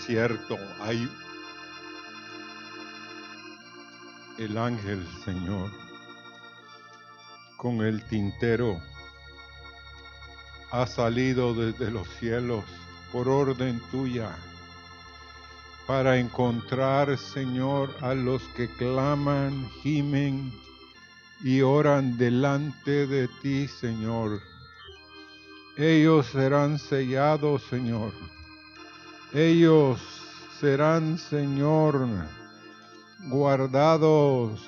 Sí, es cierto. Hay el ángel, Señor, con el tintero, ha salido desde los cielos por orden tuya para encontrar, Señor, a los que claman, gimen y oran delante de ti, Señor. Ellos serán sellados, Señor. Ellos serán, Señor, guardados,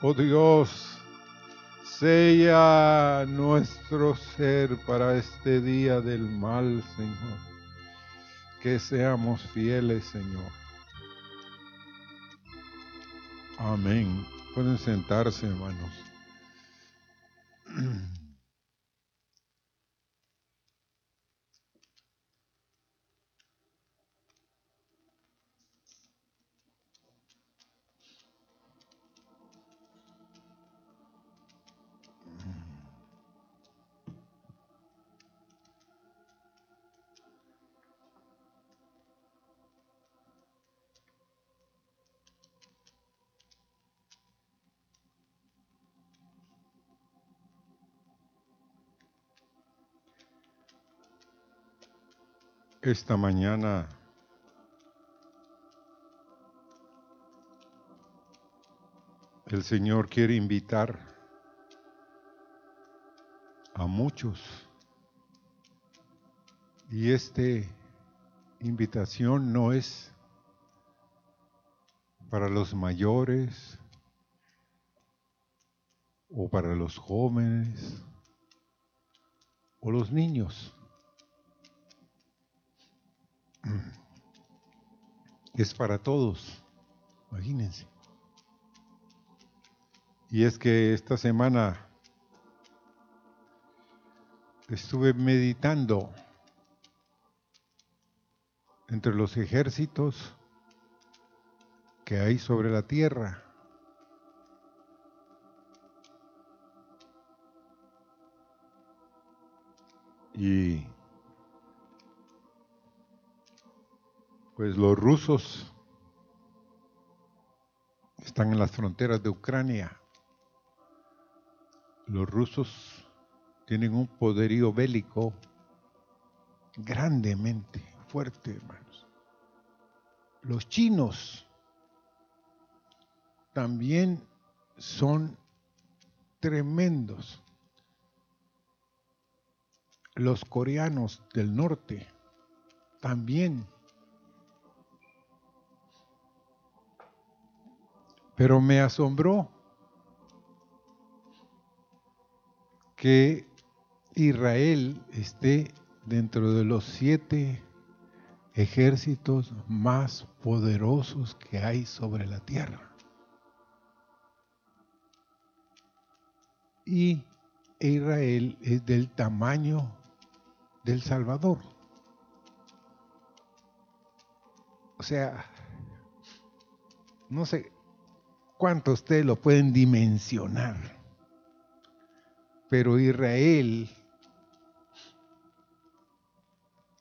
oh Dios. Sella nuestro ser para este día del mal, Señor. Que seamos fieles, Señor. Amén. Pueden sentarse, hermanos. esta mañana el Señor quiere invitar a muchos y esta invitación no es para los mayores o para los jóvenes o los niños. Es para todos, imagínense. Y es que esta semana estuve meditando entre los ejércitos que hay sobre la tierra. Y Pues los rusos están en las fronteras de Ucrania. Los rusos tienen un poderío bélico grandemente fuerte, hermanos. Los chinos también son tremendos. Los coreanos del norte también Pero me asombró que Israel esté dentro de los siete ejércitos más poderosos que hay sobre la tierra. Y Israel es del tamaño del Salvador. O sea, no sé, ¿Cuántos ustedes lo pueden dimensionar? Pero Israel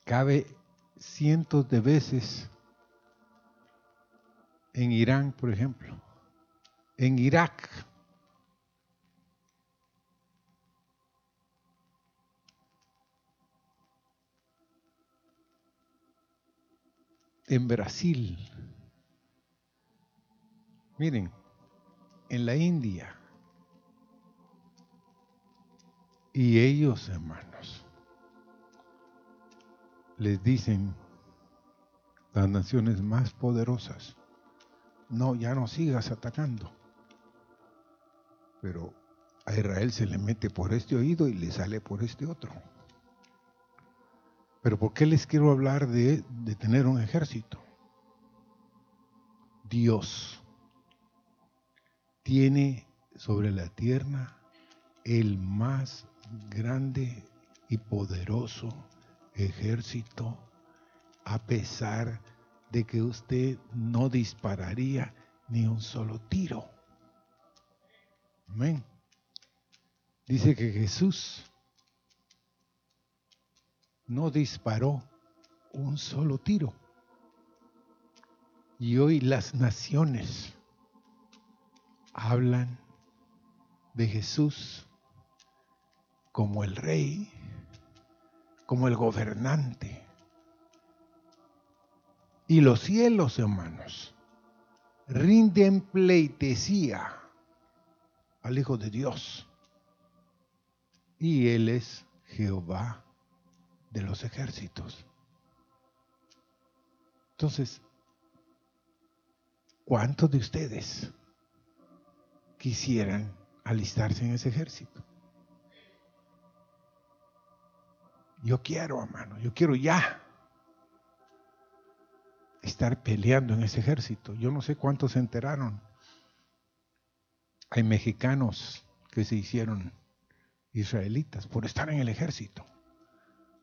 cabe cientos de veces en Irán, por ejemplo, en Irak. En Brasil. Miren, en la India. Y ellos, hermanos, les dicen las naciones más poderosas, no, ya no sigas atacando. Pero a Israel se le mete por este oído y le sale por este otro. Pero ¿por qué les quiero hablar de, de tener un ejército? Dios tiene sobre la tierra el más grande y poderoso ejército, a pesar de que usted no dispararía ni un solo tiro. Amén. Dice que Jesús no disparó un solo tiro. Y hoy las naciones hablan de Jesús como el rey, como el gobernante. Y los cielos, hermanos, rinden pleitesía al Hijo de Dios. Y Él es Jehová de los ejércitos. Entonces, ¿cuántos de ustedes quisieran alistarse en ese ejército? Yo quiero, hermano, yo quiero ya estar peleando en ese ejército. Yo no sé cuántos se enteraron. Hay mexicanos que se hicieron israelitas por estar en el ejército.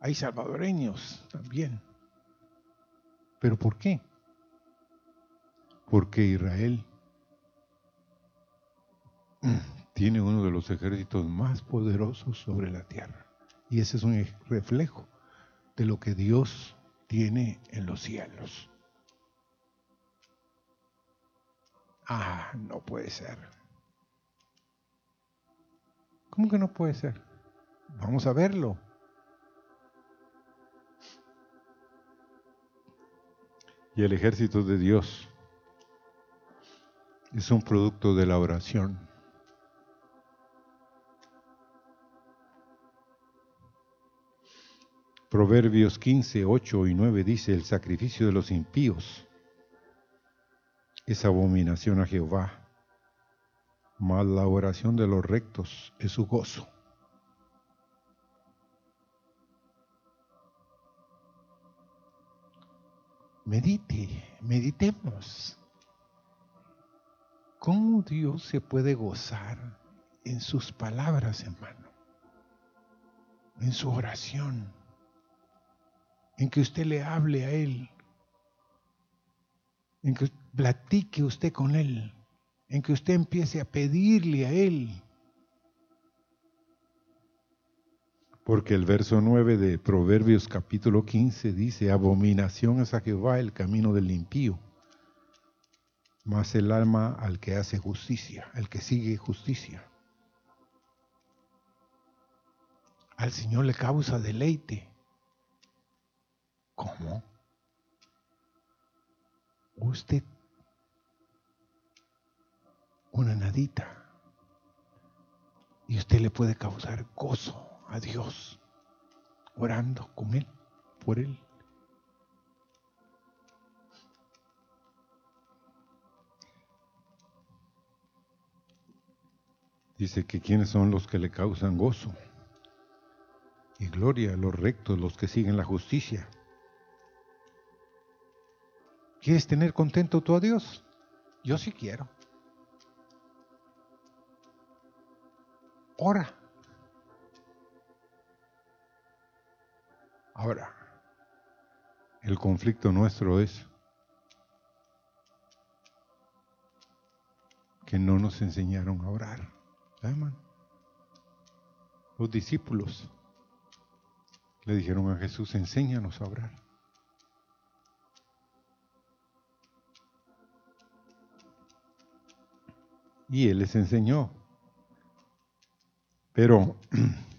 Hay salvadoreños también. ¿Pero por qué? Porque Israel tiene uno de los ejércitos más poderosos sobre la tierra. Y ese es un reflejo de lo que Dios tiene en los cielos. Ah, no puede ser. ¿Cómo que no puede ser? Vamos a verlo. Y el ejército de Dios es un producto de la oración. Proverbios 15, 8 y 9 dice, el sacrificio de los impíos es abominación a Jehová, mas la oración de los rectos es su gozo. Medite, meditemos. ¿Cómo Dios se puede gozar en sus palabras, hermano? En su oración. En que usted le hable a Él. En que platique usted con Él. En que usted empiece a pedirle a Él. Porque el verso 9 de Proverbios capítulo 15 dice, abominación es a Jehová el camino del impío, más el alma al que hace justicia, al que sigue justicia. Al Señor le causa deleite. ¿Cómo? Usted una nadita y usted le puede causar gozo a Dios, orando con Él, por Él. Dice que quienes son los que le causan gozo y gloria, los rectos, los que siguen la justicia. ¿Quieres tener contento tú a Dios? Yo sí quiero. Ora. Ahora, el conflicto nuestro es que no nos enseñaron a orar. Los discípulos le dijeron a Jesús, enséñanos a orar. Y Él les enseñó. Pero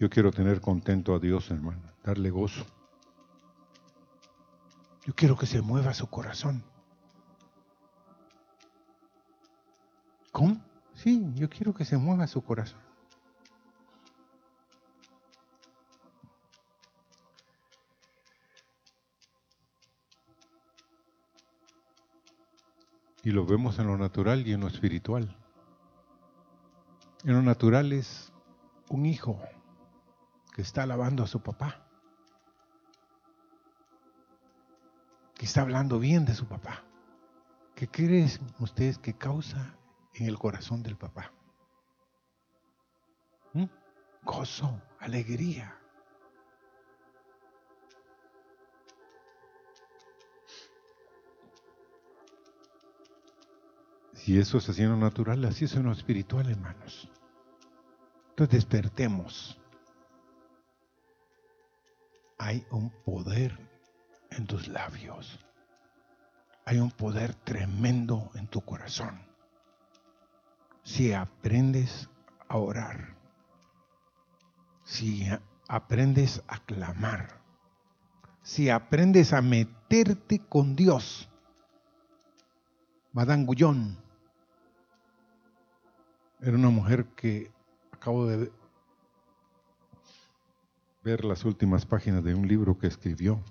Yo quiero tener contento a Dios, hermano, darle gozo. Yo quiero que se mueva su corazón. ¿Cómo? Sí, yo quiero que se mueva su corazón. Y lo vemos en lo natural y en lo espiritual. En lo natural es un hijo que está alabando a su papá, que está hablando bien de su papá. ¿Qué creen ustedes que causa en el corazón del papá? ¿Mm? Gozo, alegría. Si eso es así en lo natural, así es en lo espiritual, hermanos. Entonces despertemos hay un poder en tus labios. Hay un poder tremendo en tu corazón. Si aprendes a orar, si aprendes a clamar, si aprendes a meterte con Dios. Madame Gullón era una mujer que acabo de ver las últimas páginas de un libro que escribió.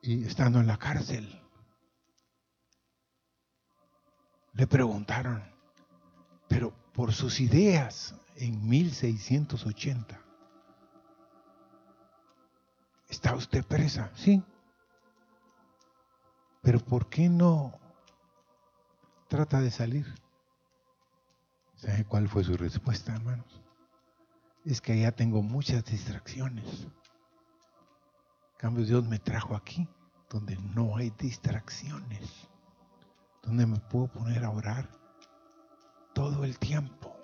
Y estando en la cárcel, le preguntaron, pero por sus ideas en 1680, ¿está usted presa? Sí. Pero ¿por qué no trata de salir? ¿Sabe cuál fue su respuesta, hermanos? es que allá tengo muchas distracciones. En cambio, Dios me trajo aquí, donde no hay distracciones, donde me puedo poner a orar todo el tiempo.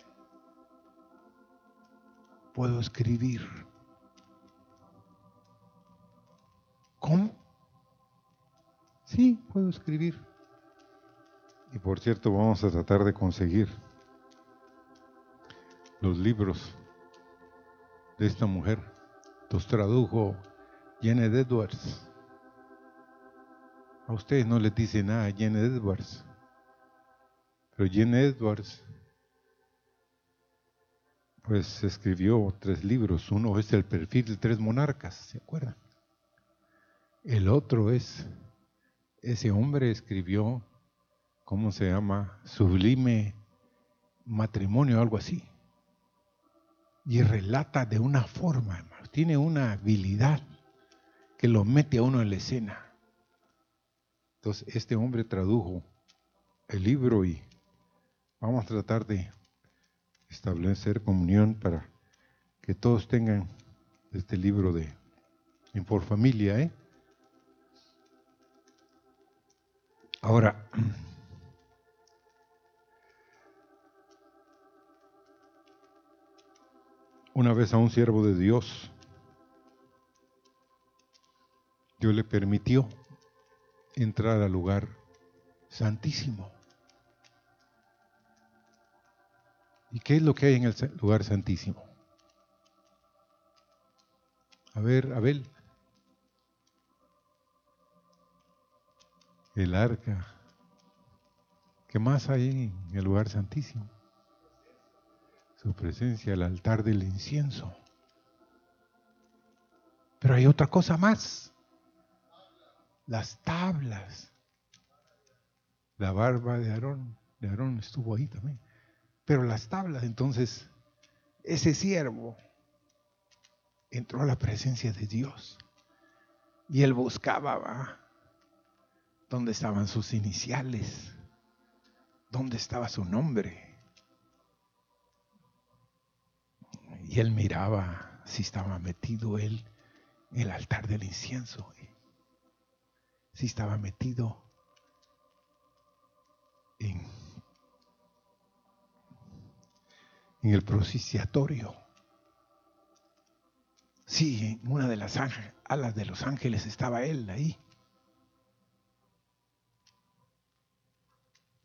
Puedo escribir. ¿Cómo? Sí, puedo escribir. Y por cierto, vamos a tratar de conseguir los libros de esta mujer. Los tradujo Janet Edwards. A ustedes no les dice nada Janet Edwards. Pero Janet Edwards pues escribió tres libros. Uno es El perfil de tres monarcas, ¿se acuerdan? El otro es, ese hombre escribió, ¿cómo se llama? Sublime matrimonio, algo así y relata de una forma, hermano. Tiene una habilidad que lo mete a uno en la escena. Entonces, este hombre tradujo el libro y vamos a tratar de establecer comunión para que todos tengan este libro de por familia, ¿eh? Ahora, Una vez a un siervo de Dios, Dios le permitió entrar al lugar santísimo. ¿Y qué es lo que hay en el lugar santísimo? A ver, Abel. El arca. ¿Qué más hay en el lugar santísimo? Su presencia, el altar del incienso. Pero hay otra cosa más. Las tablas. La barba de Aarón, de Aarón estuvo ahí también. Pero las tablas, entonces, ese siervo entró a la presencia de Dios. Y él buscaba. ¿Dónde estaban sus iniciales? ¿Dónde estaba su nombre? Y él miraba si estaba metido él en el altar del incienso, si estaba metido en, el propiciatorio. Sí, en una de las alas de los ángeles estaba él ahí.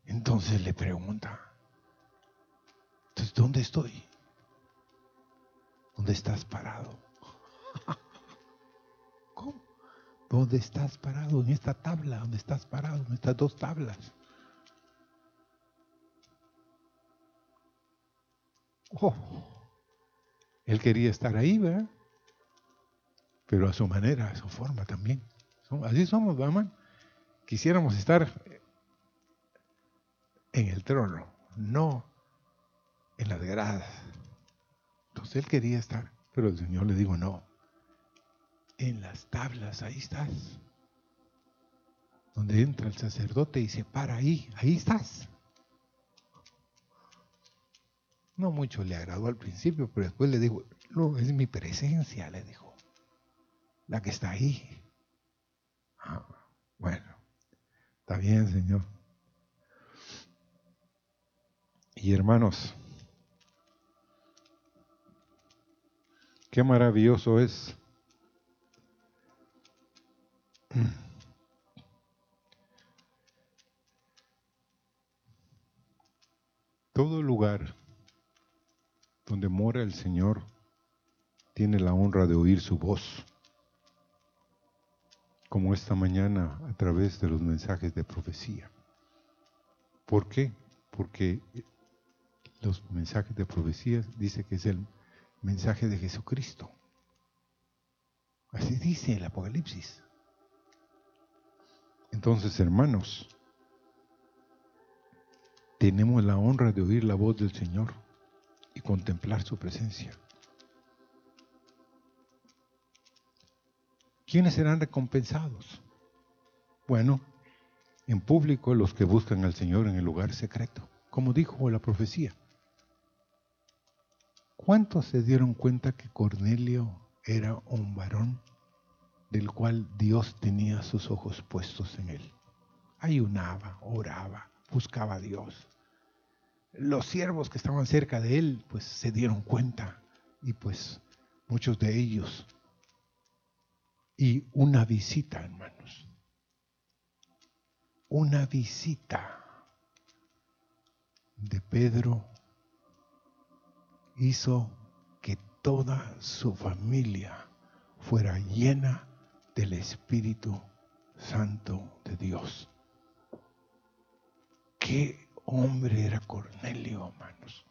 Entonces le pregunta, entonces, ¿dónde estoy? ¿Dónde estás parado? ¿Cómo? ¿Dónde estás parado? En esta tabla, ¿dónde estás parado? En estas dos tablas. Oh, él quería estar ahí, ¿verdad? Pero a su manera, a su forma también. Así somos, ¿verdad? Quisiéramos estar en el trono, no en las gradas entonces él quería estar, pero el Señor le dijo, no, en las tablas, ahí estás. Donde entra el sacerdote y se para ahí, ahí estás. No mucho le agradó al principio, pero después le dijo, no, es mi presencia, le dijo, la que está ahí. Ah, bueno, está bien, Señor. Y hermanos, Qué maravilloso es. Todo lugar donde mora el Señor tiene la honra de oír su voz, como esta mañana a través de los mensajes de profecía. ¿Por qué? Porque los mensajes de profecía dice que es el mensaje de Jesucristo. Así dice el Apocalipsis. Entonces, hermanos, tenemos la honra de oír la voz del Señor y contemplar su presencia. ¿Quiénes serán recompensados? Bueno, en público los que buscan al Señor en el lugar secreto, como dijo la profecía. ¿Cuántos se dieron cuenta que Cornelio era un varón del cual Dios tenía sus ojos puestos en él? Ayunaba, oraba, buscaba a Dios. Los siervos que estaban cerca de él, pues se dieron cuenta y pues muchos de ellos. Y una visita, hermanos. Una visita de Pedro hizo que toda su familia fuera llena del Espíritu Santo de Dios. Qué hombre era Cornelio, hermanos.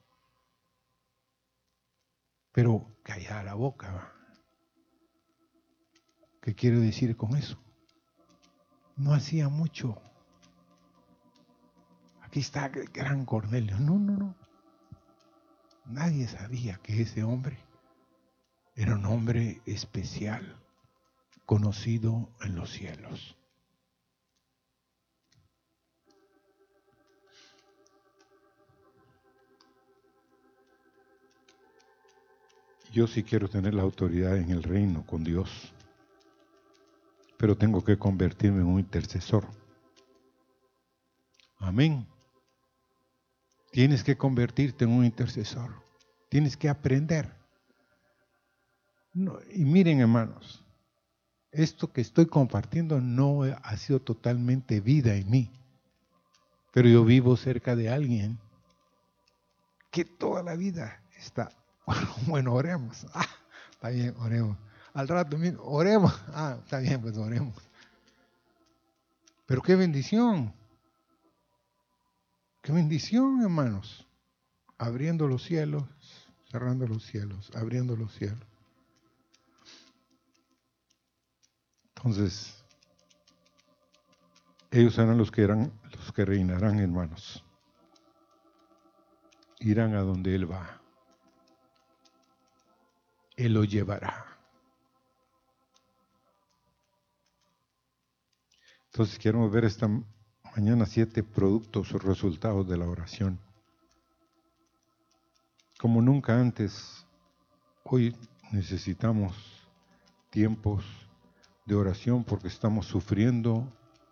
Pero callada la boca. ¿Qué quiero decir con eso? No hacía mucho. Aquí está el gran Cornelio. No, no, no. Nadie sabía que ese hombre era un hombre especial, conocido en los cielos. Yo sí quiero tener la autoridad en el reino con Dios, pero tengo que convertirme en un intercesor. Amén. Tienes que convertirte en un intercesor. Tienes que aprender. y miren, hermanos, esto que estoy compartiendo no ha sido totalmente vida en mí, pero yo vivo cerca de alguien que toda la vida está, bueno, oremos, ah, está bien, oremos, al rato oremos, ah, está bien, pues oremos. Pero qué bendición, Qué bendición, hermanos. Abriendo los cielos, cerrando los cielos, abriendo los cielos. Entonces, ellos serán los que eran los que reinarán, hermanos. Irán a donde él va. Él lo llevará. Entonces queremos ver esta mañana siete productos o resultados de la oración. Como nunca antes, hoy necesitamos tiempos de oración porque estamos sufriendo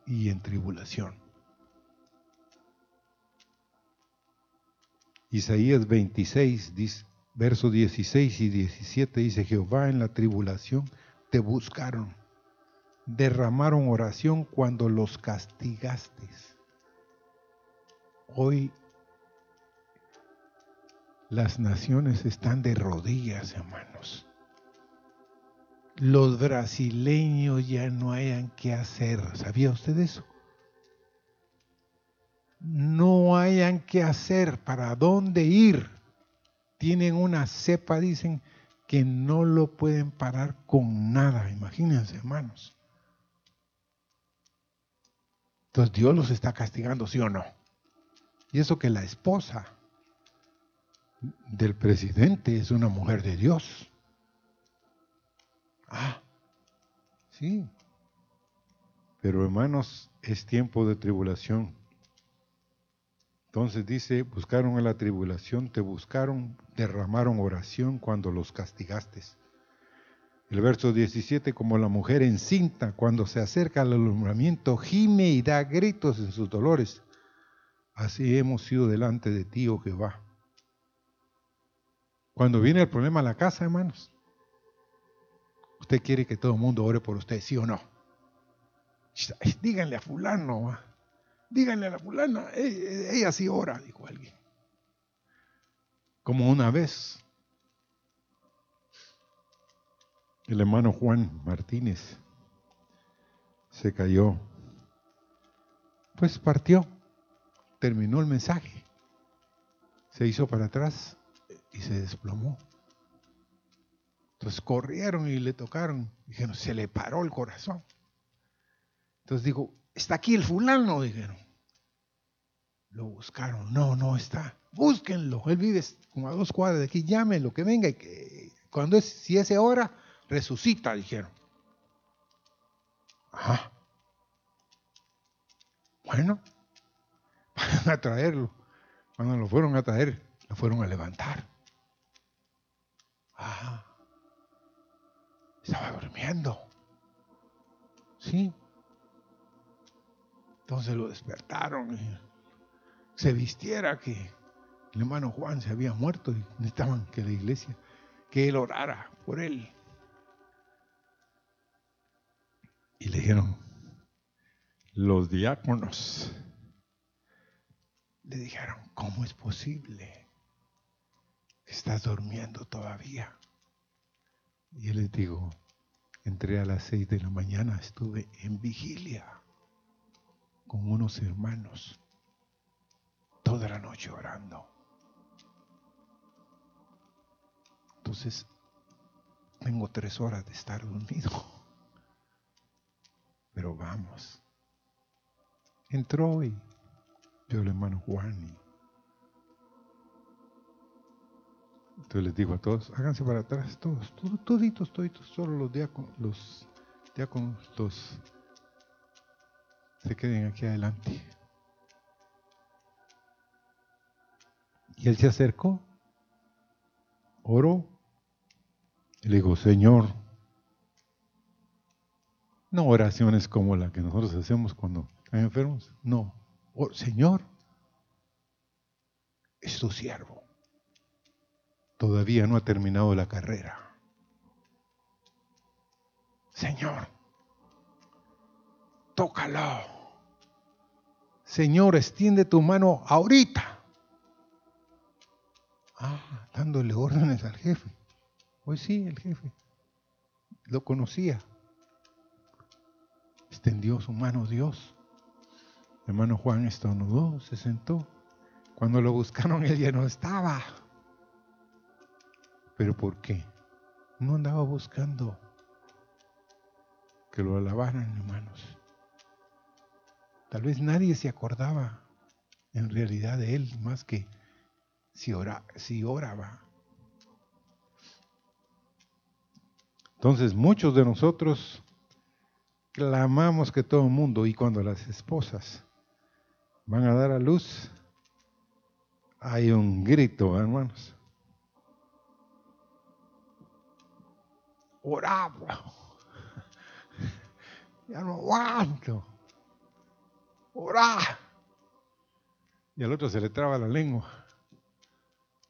y en tribulación. Isaías 26, versos 16 y 17 dice, Jehová en la tribulación te buscaron derramaron oración cuando los castigaste. Hoy las naciones están de rodillas, hermanos. Los brasileños ya no hayan qué hacer. ¿Sabía usted eso? No hayan qué hacer, para dónde ir. Tienen una cepa, dicen, que no lo pueden parar con nada. Imagínense, hermanos. Entonces Dios los está castigando, ¿sí o no? Y eso que la esposa del presidente es una mujer de Dios. Ah, sí. Pero hermanos, es tiempo de tribulación. Entonces dice, buscaron a la tribulación, te buscaron, derramaron oración cuando los castigaste. El verso 17, como la mujer encinta cuando se acerca al alumbramiento, gime y da gritos en sus dolores. Así hemos sido delante de ti, oh Jehová. Cuando viene el problema a la casa, hermanos, usted quiere que todo el mundo ore por usted, ¿sí o no? Díganle a fulano, díganle a la fulana, ella sí ora, dijo alguien. Como una vez el hermano Juan Martínez se cayó, pues partió, terminó el mensaje, se hizo para atrás y se desplomó. Entonces corrieron y le tocaron, dijeron, se le paró el corazón. Entonces digo, está aquí el fulano, dijeron. Lo buscaron, no, no está. Búsquenlo, él vive como a dos cuadras de aquí, llámenlo, que venga y que cuando es, si es hora, resucita, dijeron. Ajá. Bueno, van a traerlo. Cuando lo fueron a traer, lo fueron a levantar. Ajá. Estaba durmiendo. Sí. Entonces lo despertaron y se vistiera que el hermano Juan se había muerto y necesitaban que la iglesia, que él orara por él. Y le dijeron, los diáconos le dijeron, ¿cómo es posible estás durmiendo todavía? Y él les digo, entré a las seis de la mañana, estuve en vigilia con unos hermanos toda la noche orando. Entonces, tengo tres horas de estar dormido. Pero vamos. Entró y vio el hermano Juan y entonces les digo a todos, háganse para atrás, todos, todos toditos, toditos, solo los diáconos, los diáconos, los se queden aquí adelante. Y él se acercó, oró, y le dijo, Señor, no oraciones como la que nosotros hacemos cuando están enfermos. No. Oh, Señor, es tu siervo. Todavía no ha terminado la carrera. Señor, tócalo. Señor, extiende tu mano ahorita. Ah, dándole órdenes al jefe. Pues sí, el jefe. Lo conocía extendió su mano Dios. hermano Juan estornudó, se sentó. Cuando lo buscaron, él ya no estaba. ¿Pero por qué? No andaba buscando que lo alabaran, hermanos. Tal vez nadie se acordaba en realidad de él más que si, ora, si oraba. Entonces muchos de nosotros clamamos que todo el mundo, y cuando las esposas van a dar a luz, hay un grito, hermanos. Oraba. Ya no aguanto. Orá. Y al otro se le traba la lengua.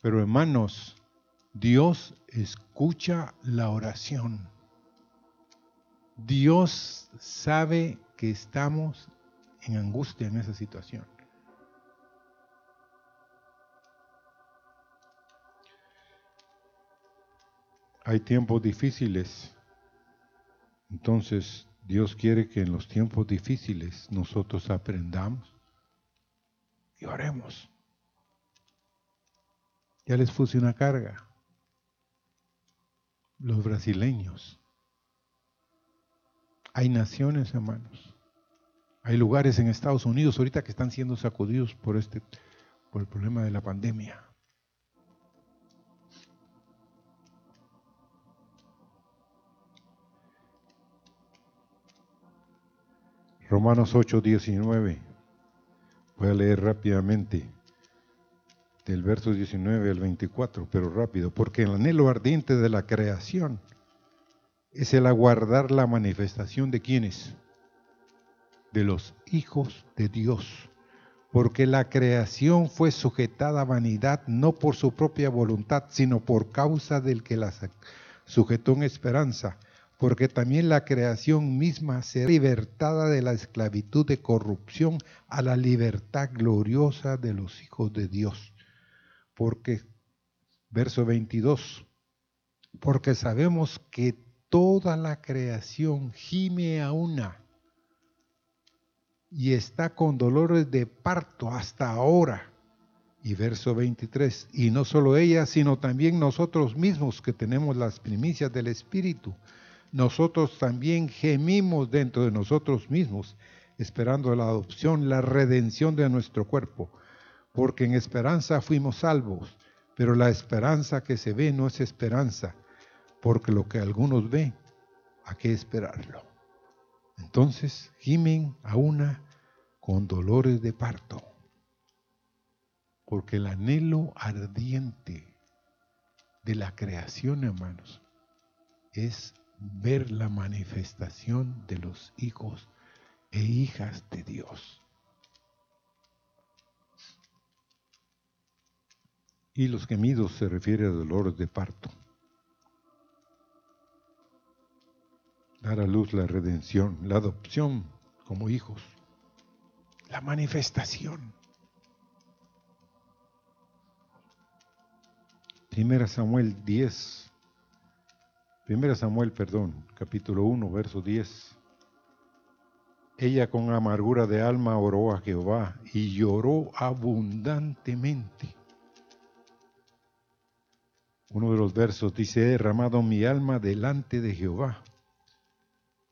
Pero hermanos, Dios escucha la oración. Dios sabe que estamos en angustia en esa situación. Hay tiempos difíciles. Entonces, Dios quiere que en los tiempos difíciles nosotros aprendamos y oremos. Ya les puse una carga. Los brasileños hay naciones, hermanos. Hay lugares en Estados Unidos ahorita que están siendo sacudidos por este por el problema de la pandemia. Romanos 8, 19. Voy a leer rápidamente del verso 19 al 24, pero rápido, porque el anhelo ardiente de la creación es el aguardar la manifestación de quienes? De los hijos de Dios. Porque la creación fue sujetada a vanidad no por su propia voluntad, sino por causa del que la sujetó en esperanza. Porque también la creación misma será libertada de la esclavitud de corrupción a la libertad gloriosa de los hijos de Dios. Porque Verso 22. Porque sabemos que toda la creación gime a una y está con dolores de parto hasta ahora. Y verso 23, y no solo ella, sino también nosotros mismos que tenemos las primicias del Espíritu, nosotros también gemimos dentro de nosotros mismos, esperando la adopción, la redención de nuestro cuerpo, porque en esperanza fuimos salvos, pero la esperanza que se ve no es esperanza, porque lo que algunos ven, ¿a qué esperarlo? Entonces gimen a una con dolores de parto, porque el anhelo ardiente de la creación, hermanos, es ver la manifestación de los hijos e hijas de Dios. Y los gemidos se refiere a dolores de parto. Dar a luz la redención, la adopción como hijos, la manifestación. Primera Samuel 10, Primera Samuel, perdón, capítulo 1, verso 10. Ella con amargura de alma oró a Jehová y lloró abundantemente. Uno de los versos dice, he derramado mi alma delante de Jehová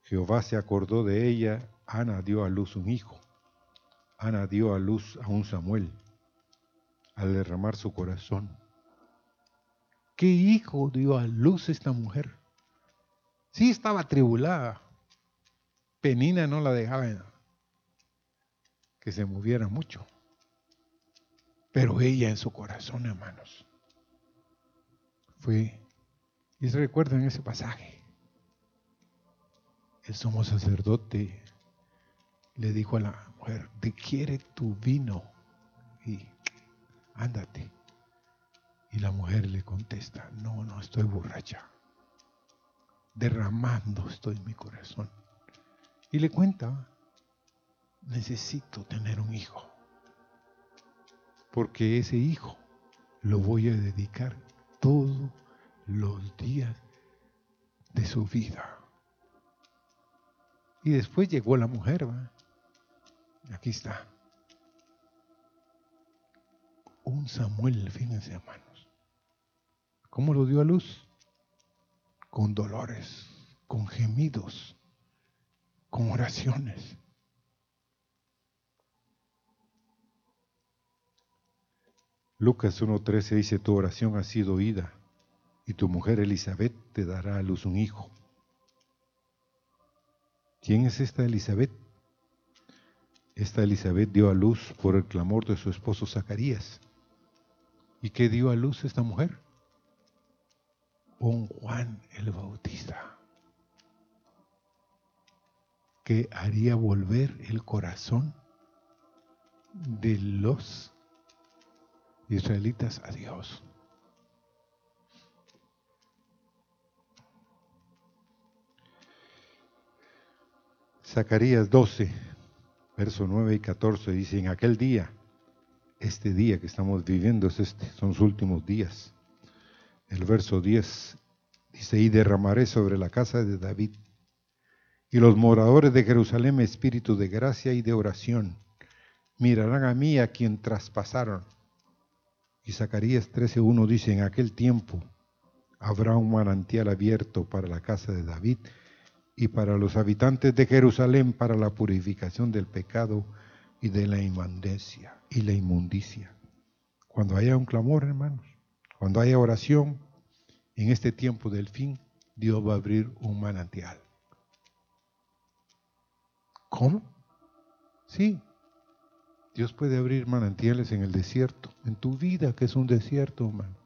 Jehová se acordó de ella, Ana dio a luz un hijo. Ana dio a luz a un Samuel al derramar su corazón. ¿Qué hijo dio a luz esta mujer? Sí estaba tribulada. Penina no la dejaba que se moviera mucho. Pero ella en su corazón, hermanos, fue, y se recuerdan ese pasaje, el sumo sacerdote le dijo a la mujer, te quiere tu vino y ándate. Y la mujer le contesta, no, no estoy borracha, derramando estoy mi corazón. Y le cuenta, necesito tener un hijo, porque ese hijo lo voy a dedicar todos los días de su vida. Y después llegó la mujer, ¿va? Aquí está. Un Samuel, fíjense hermanos. ¿Cómo lo dio a luz? Con dolores, con gemidos, con oraciones. Lucas 1.13 dice, tu oración ha sido oída y tu mujer Elizabeth te dará a luz un hijo ¿Quién es esta Elizabeth? Esta Elizabeth dio a luz por el clamor de su esposo Zacarías. ¿Y qué dio a luz esta mujer? Un Juan el Bautista, que haría volver el corazón de los israelitas a Dios. Zacarías 12, verso 9 y 14 dice, en aquel día, este día que estamos viviendo es este, son los últimos días. El verso 10 dice, y derramaré sobre la casa de David y los moradores de Jerusalén espíritu de gracia y de oración. Mirarán a mí a quien traspasaron. Y Zacarías 13.1 dice, en aquel tiempo habrá un manantial abierto para la casa de David y para los habitantes de Jerusalén para la purificación del pecado y de la inmundicia y la inmundicia. Cuando haya un clamor, hermanos, cuando haya oración, en este tiempo del fin, Dios va a abrir un manantial. ¿Cómo? Sí. Dios puede abrir manantiales en el desierto, en tu vida que es un desierto, hermano.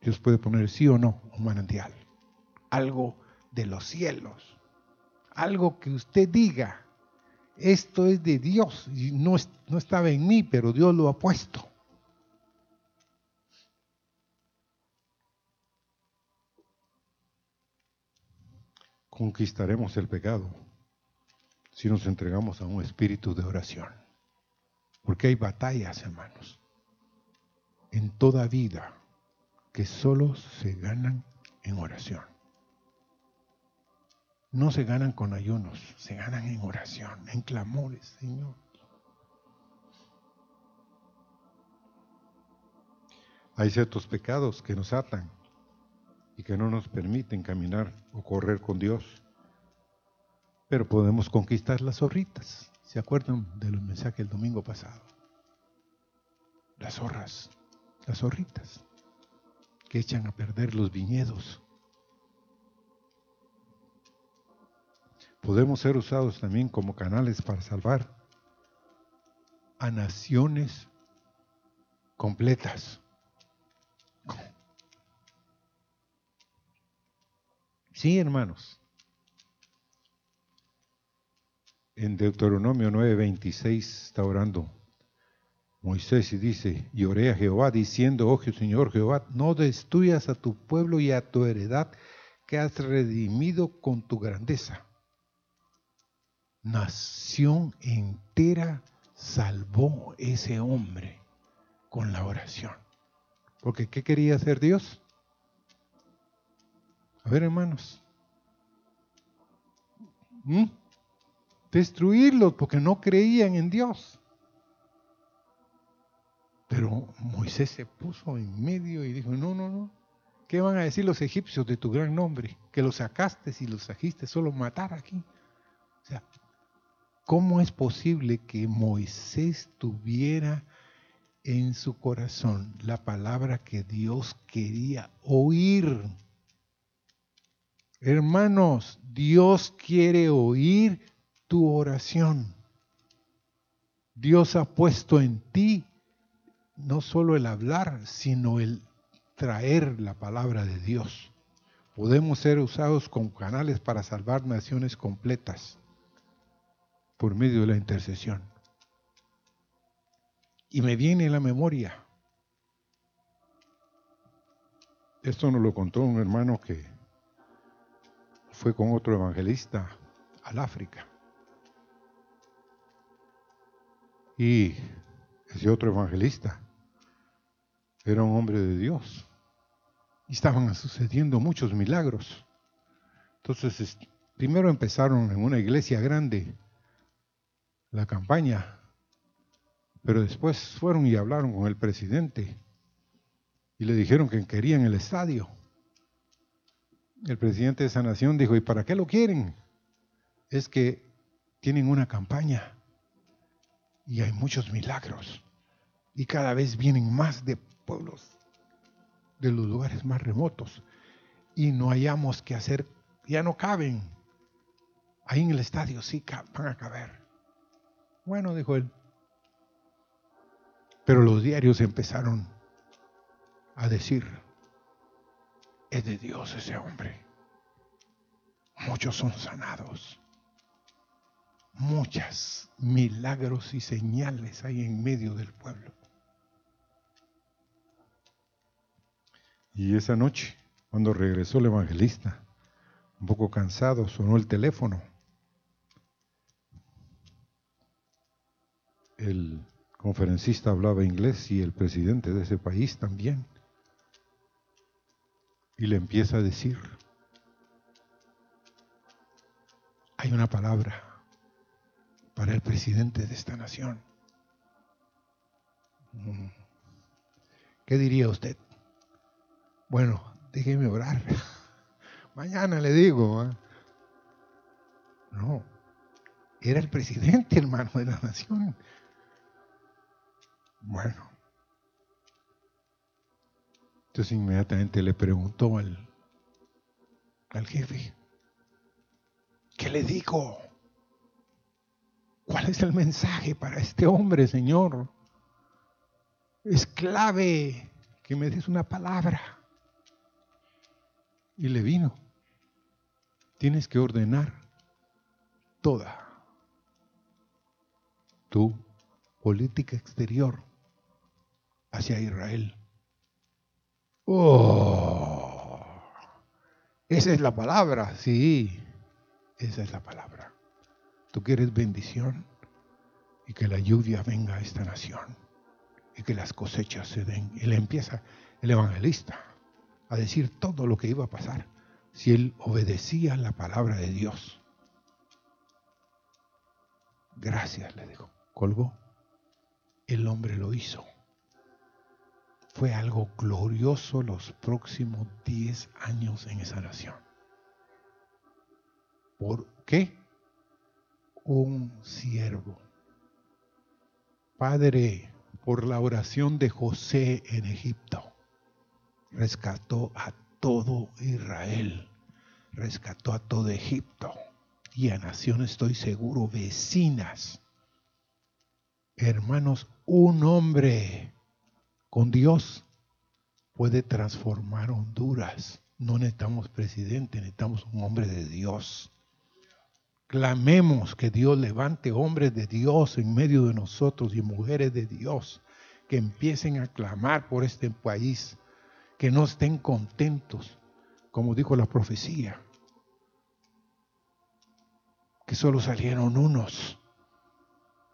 Dios puede poner sí o no un manantial, algo de los cielos algo que usted diga, esto es de Dios, y no, no estaba en mí, pero Dios lo ha puesto. Conquistaremos el pecado si nos entregamos a un espíritu de oración. Porque hay batallas, hermanos, en toda vida. que solo se ganan en oración. No se ganan con ayunos, se ganan en oración, en clamores, Señor. Hay ciertos pecados que nos atan y que no nos permiten caminar o correr con Dios. Pero podemos conquistar las zorritas. ¿Se acuerdan de los mensajes del domingo pasado? Las zorras, las zorritas, que echan a perder los viñedos. Podemos ser usados también como canales para salvar a naciones completas. Sí, hermanos. En Deuteronomio 9:26 está orando Moisés y dice, y oré a Jehová diciendo, oh Señor Jehová, no destruyas a tu pueblo y a tu heredad que has redimido con tu grandeza. Nación entera salvó ese hombre con la oración. Porque ¿qué quería hacer Dios? A ver, hermanos. ¿Mm? Destruirlos porque no creían en Dios. Pero Moisés se puso en medio y dijo, no, no, no. ¿Qué van a decir los egipcios de tu gran nombre? Que los sacaste y los trajiste solo matar aquí. O sea, ¿cómo es posible que Moisés tuviera en su corazón la palabra que Dios quería oír? Hermanos, Dios quiere oír tu oración. Dios ha puesto en ti no solo el hablar, sino el traer la palabra de Dios. Podemos ser usados como canales para salvar naciones completas por medio de la intercesión. Y me viene la memoria. Esto nos lo contó un hermano que fue con otro evangelista al África. Y ese otro evangelista era un hombre de Dios. Y estaban sucediendo muchos milagros. Entonces, primero empezaron en una iglesia grande la campaña, pero después fueron y hablaron con el presidente y le dijeron que querían el estadio el presidente de esa nación dijo, ¿y para qué lo quieren? Es que tienen una campaña y hay muchos milagros y cada vez vienen más de pueblos de los lugares más remotos y no hayamos que hacer, ya no caben. Ahí en el estadio sí van a caber. Bueno, dijo él. Pero los diarios empezaron a decir, es de Dios ese hombre. Muchos son sanados. Muchas milagros y señales hay en medio del pueblo. Y esa noche, cuando regresó el evangelista, un poco cansado, sonó el teléfono. El conferencista hablaba inglés y el presidente de ese país también y le empieza a decir, hay una palabra para el presidente de esta nación. Mm. ¿Qué diría usted? Bueno, déjeme orar. Mañana le digo. ¿eh? No, era el presidente, hermano, de la nación. Bueno, entonces inmediatamente le preguntó al, al jefe, ¿qué le digo? ¿Cuál es el mensaje para este hombre, Señor? Es clave que me des una palabra. Y le vino. Tienes que ordenar toda tu política exterior hacia Israel. Oh, esa es la palabra, sí, esa es la palabra. Tú quieres bendición y que la lluvia venga a esta nación y que las cosechas se den. Y le empieza el evangelista a decir todo lo que iba a pasar si él obedecía la palabra de Dios. Gracias, le dijo. Colgó. El hombre lo hizo. Fue algo glorioso los próximos 10 años en esa nación. ¿Por qué? Un siervo. Padre, por la oración de José en Egipto, rescató a todo Israel, rescató a todo Egipto y a naciones, estoy seguro, vecinas. Hermanos, un hombre con Dios puede transformar Honduras. No necesitamos presidente, necesitamos un hombre de Dios. Clamemos que Dios levante hombres de Dios en medio de nosotros y mujeres de Dios que empiecen a clamar por este país, que no estén contentos, como dijo la profecía, que solo salieron unos.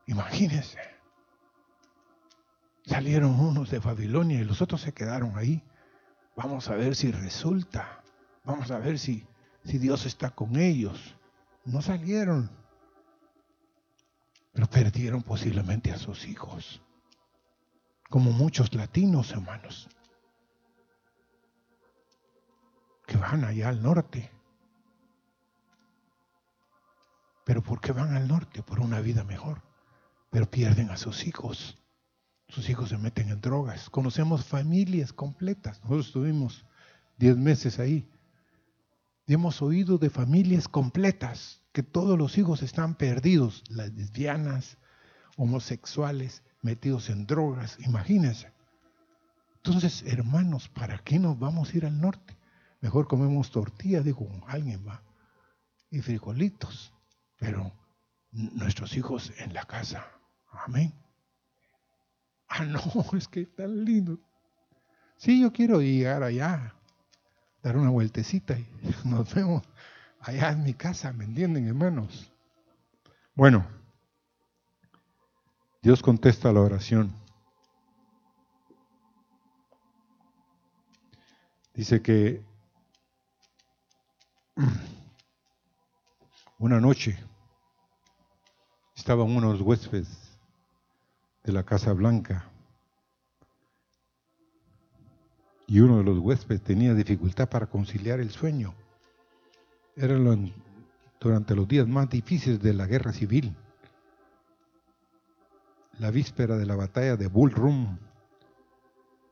Imagínense. Salieron unos de Babilonia y los otros se quedaron ahí. Vamos a ver si resulta. Vamos a ver si, si Dios está con ellos. No salieron. Pero perdieron posiblemente a sus hijos. Como muchos latinos, hermanos. Que van allá al norte ¿Pero por qué van al norte? Por una vida mejor. Pero pierden a sus hijos. Sus hijos se meten en drogas. Conocemos familias completas. Nosotros estuvimos 10 meses ahí. Y hemos oído de familias completas que todos los hijos están perdidos. Las lesbianas, homosexuales, metidos en drogas. Imagínense. Entonces, hermanos, ¿para qué nos vamos a ir al norte? Mejor comemos tortillas, digo, alguien va. Y frijolitos pero nuestros hijos en la casa. Amén. Ah, no, es que tan lindo. Sí, yo quiero llegar allá, dar una vueltecita y nos vemos allá en mi casa, ¿me entienden, hermanos? Bueno, Dios contesta la oración. Dice que Una noche estaban unos huéspedes de la Casa Blanca y uno de los huéspedes tenía dificultad para conciliar el sueño. Eran durante los días más difíciles de la guerra civil, la víspera de la batalla de Bull Run.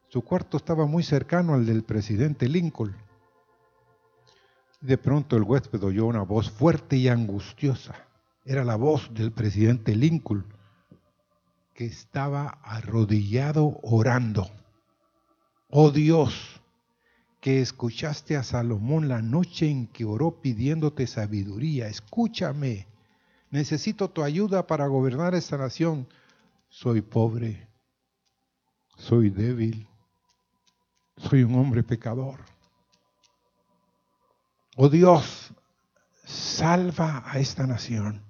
Su cuarto estaba muy cercano al del presidente Lincoln de pronto el huésped oyó una voz fuerte y angustiosa. Era la voz del presidente Lincoln, que estaba arrodillado orando. Oh Dios, que escuchaste a Salomón la noche en que oró pidiéndote sabiduría, escúchame. Necesito tu ayuda para gobernar esta nación. Soy pobre, soy débil, soy un hombre pecador. Oh Dios, salva a esta nación.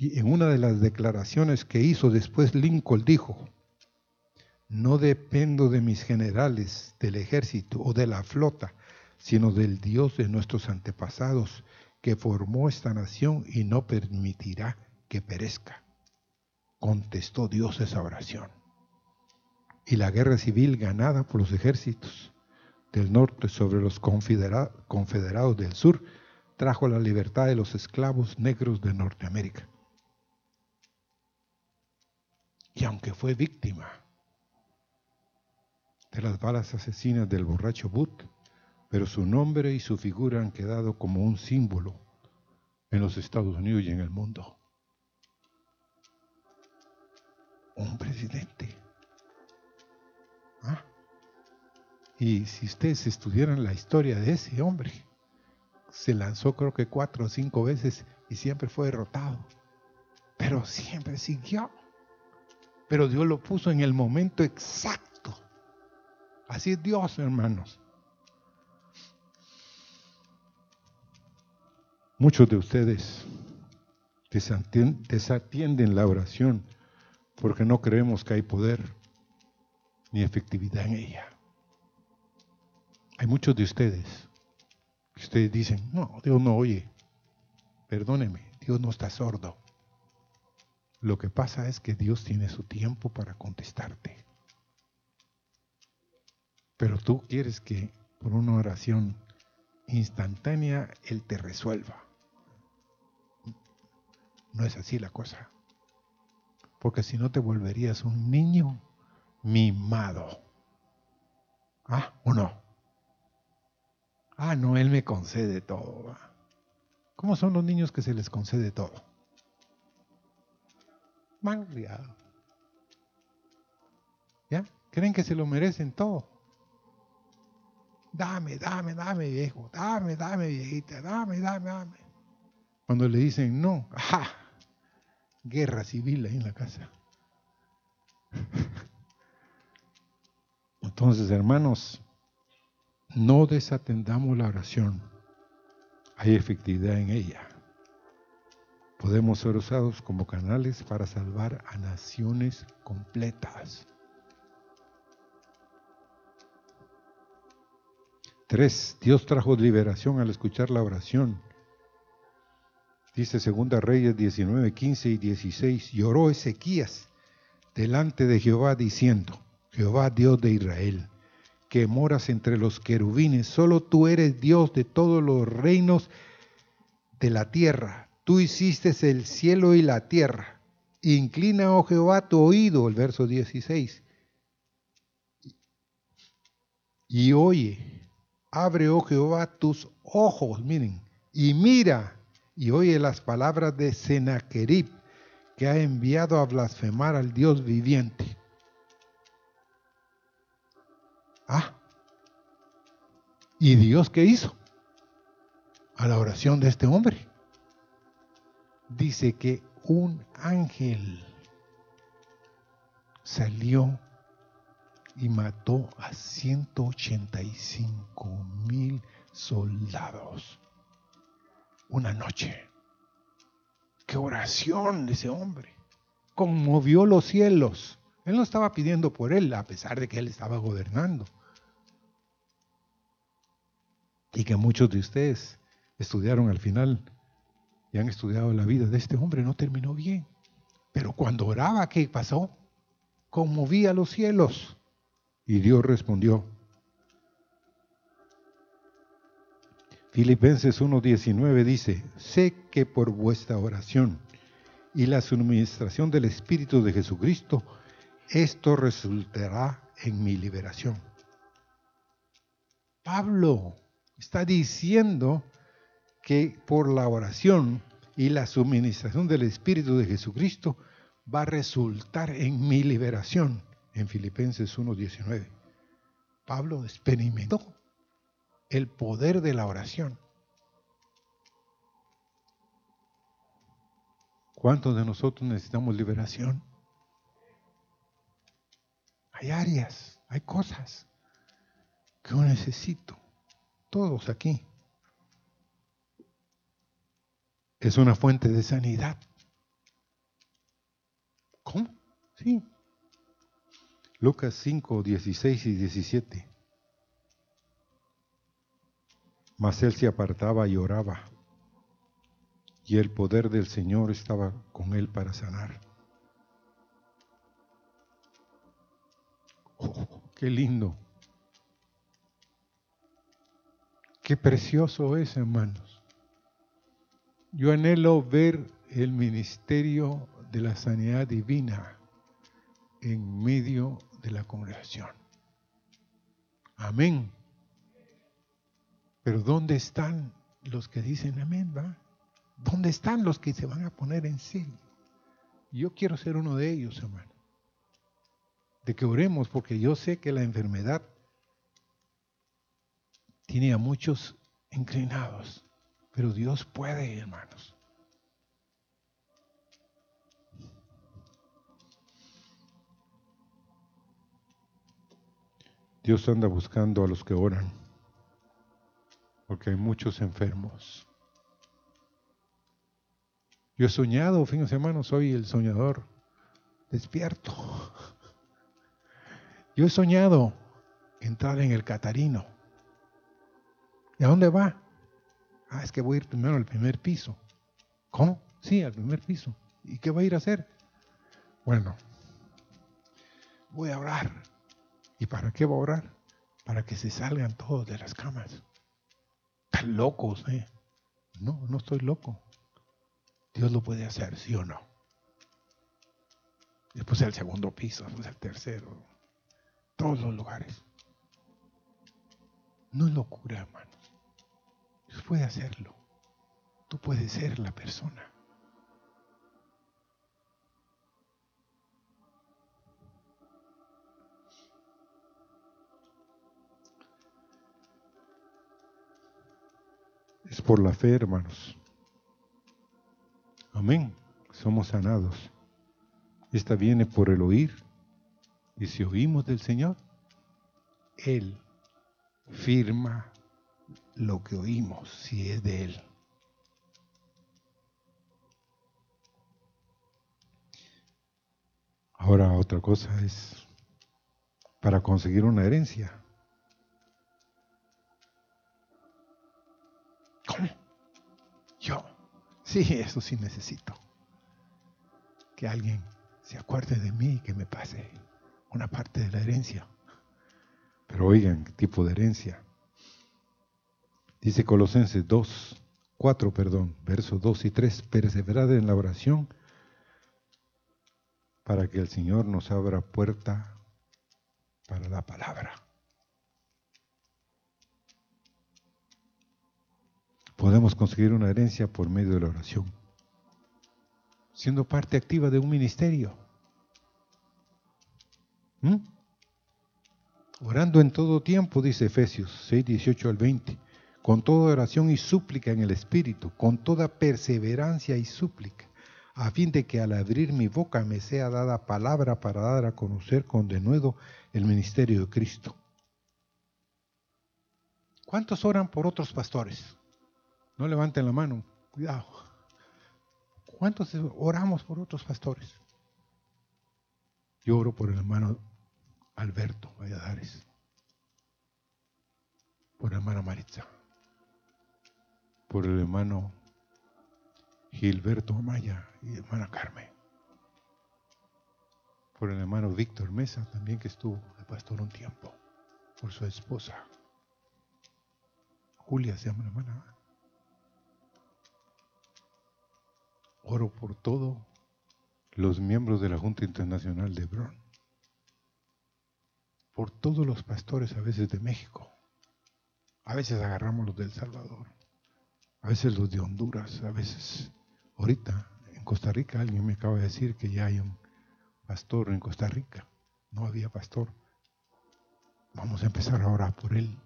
Y en una de las declaraciones que hizo después Lincoln dijo, no dependo de mis generales, del ejército o de la flota, sino del Dios de nuestros antepasados que formó esta nación y no permitirá que perezca. Contestó Dios esa oración. Y la guerra civil ganada por los ejércitos del norte sobre los confederados del sur trajo la libertad de los esclavos negros de Norteamérica. Y aunque fue víctima de las balas asesinas del borracho Booth, pero su nombre y su figura han quedado como un símbolo en los Estados Unidos y en el mundo. Un presidente. ¿Ah? Y si ustedes estudiaran la historia de ese hombre, se lanzó creo que cuatro o cinco veces y siempre fue derrotado. Pero siempre siguió. Pero Dios lo puso en el momento exacto. Así es Dios, hermanos. Muchos de ustedes desatienden la oración porque no creemos que hay poder ni efectividad en ella. Hay muchos de ustedes que ustedes dicen, no, Dios no oye. Perdóneme, Dios no está sordo. Lo que pasa es que Dios tiene su tiempo para contestarte. Pero tú quieres que por una oración instantánea Él te resuelva. No es así la cosa. Porque si no te volverías un niño mimado. ¿Ah? ¿O no? Ah, no, Él me concede todo. ¿Cómo son los niños que se les concede todo? Malcriado. ¿Ya? Creen que se lo merecen todo. Dame, dame, dame, viejo. Dame, dame, viejita. Dame, dame, dame. Cuando le dicen no, ¡ajá! Guerra civil ahí en la casa. Entonces, hermanos, no desatendamos la oración. Hay efectividad en ella. Podemos ser usados como canales para salvar a naciones completas. Tres, Dios trajo liberación al escuchar la oración. Dice Segunda Reyes 19, 15 y 16, lloró Ezequías delante de Jehová diciendo, Jehová Dios de Israel, que moras entre los querubines, solo tú eres Dios de todos los reinos de la tierra. Tú hiciste el cielo y la tierra. Inclina, oh Jehová, tu oído, el verso 16. Y oye, abre, oh Jehová, tus ojos, miren, y mira, y oye las palabras de Sennacherib, que ha enviado a blasfemar al Dios viviente. Ah, ¿y Dios qué hizo? A la oración de este hombre. Dice que un ángel salió y mató a 185 mil soldados. Una noche. Qué oración ese hombre. Conmovió los cielos. Él no estaba pidiendo por él, a pesar de que él estaba gobernando y que muchos de ustedes estudiaron al final y han estudiado la vida de este hombre, no terminó bien. Pero cuando oraba, ¿qué pasó? Conmovía los cielos. Y Dios respondió. Filipenses 1.19 dice, sé que por vuestra oración y la suministración del Espíritu de Jesucristo, esto resultará en mi liberación. Pablo está diciendo que por la oración y la suministración del Espíritu de Jesucristo va a resultar en mi liberación en Filipenses 1.19. Pablo experimentó el poder de la oración. ¿Cuántos de nosotros necesitamos liberación? Hay áreas, hay cosas que yo necesito todos aquí. Es una fuente de sanidad. ¿Cómo? Sí. Lucas 5, 16 y 17. Mas él se apartaba y oraba, y el poder del Señor estaba con él para sanar. Oh, qué lindo. Qué precioso es, hermanos. Yo anhelo ver el ministerio de la sanidad divina en medio de la congregación. Amén. Pero ¿dónde están los que dicen amén, va? ¿Dónde están los que se van a poner en sí? Yo quiero ser uno de ellos, hermano. De que oremos, porque yo sé que la enfermedad tiene a muchos inclinados, pero Dios puede, hermanos. Dios anda buscando a los que oran, porque hay muchos enfermos. Yo he soñado, de semana, soy el soñador despierto. Yo he soñado entrar en el Catarino ¿Y a dónde va? Ah, es que voy a ir primero al primer piso. ¿Cómo? Sí, al primer piso. ¿Y qué va a ir a hacer? Bueno, voy a orar. ¿Y para qué va a orar? Para que se salgan todos de las camas. Están locos, ¿eh? No, no estoy loco. Dios lo puede hacer, sí o no. Después el segundo piso, después el tercero. Todos los lugares. No es locura, hermanos. Dios puede hacerlo. Tú puedes ser la persona. Es por la fe, hermanos. Amén. Somos sanados. Esta viene por el oír. Y si oímos del Señor, Él firma lo que oímos, si es de Él. Ahora otra cosa es para conseguir una herencia. ¿Cómo? Yo. Sí, eso sí necesito. Que alguien se acuerde de mí y que me pase una parte de la herencia. Pero oigan, ¿qué tipo de herencia? Dice Colosenses 2, 4, perdón, versos 2 y 3, perseverad en la oración para que el Señor nos abra puerta para la palabra. Podemos conseguir una herencia por medio de la oración, siendo parte activa de un ministerio. ¿Mm? Orando en todo tiempo, dice Efesios 6, 18 al 20, con toda oración y súplica en el Espíritu, con toda perseverancia y súplica, a fin de que al abrir mi boca me sea dada palabra para dar a conocer con denuedo el ministerio de Cristo. ¿Cuántos oran por otros pastores? No levanten la mano, cuidado. ¿Cuántos oramos por otros pastores? Yo oro por el hermano Alberto Valladares, por la hermana Maritza, por el hermano Gilberto Amaya y hermana Carmen, por el hermano Víctor Mesa, también que estuvo de pastor un tiempo, por su esposa, Julia se llama la hermana. Oro por todos los miembros de la Junta Internacional de Bron por todos los pastores a veces de México. A veces agarramos los del Salvador, a veces los de Honduras, a veces ahorita en Costa Rica alguien me acaba de decir que ya hay un pastor en Costa Rica. No había pastor. Vamos a empezar ahora por él.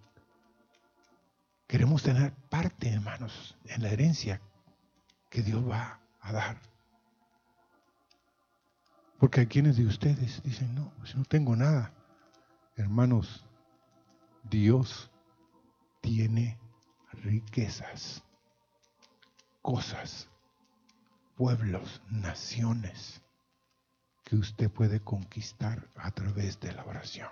Queremos tener parte, hermanos, en la herencia que Dios va a dar. Porque hay quienes de ustedes dicen, no, pues no tengo nada. Hermanos, Dios tiene riquezas, cosas, pueblos, naciones que usted puede conquistar a través de la oración.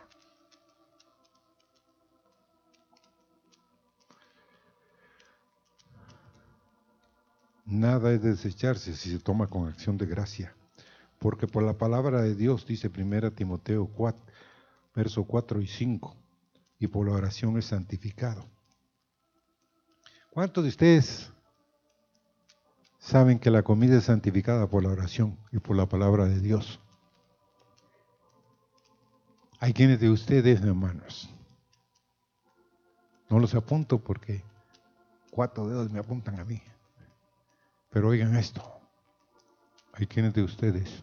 Nada es desecharse si se toma con acción de gracia, porque por la palabra de Dios, dice 1 Timoteo 4, verso 4 y 5, y por la oración es santificado. ¿Cuántos de ustedes saben que la comida es santificada por la oración y por la palabra de Dios? Hay quienes de ustedes, hermanos, no los apunto porque cuatro dedos me apuntan a mí. Pero oigan esto, hay quienes de ustedes,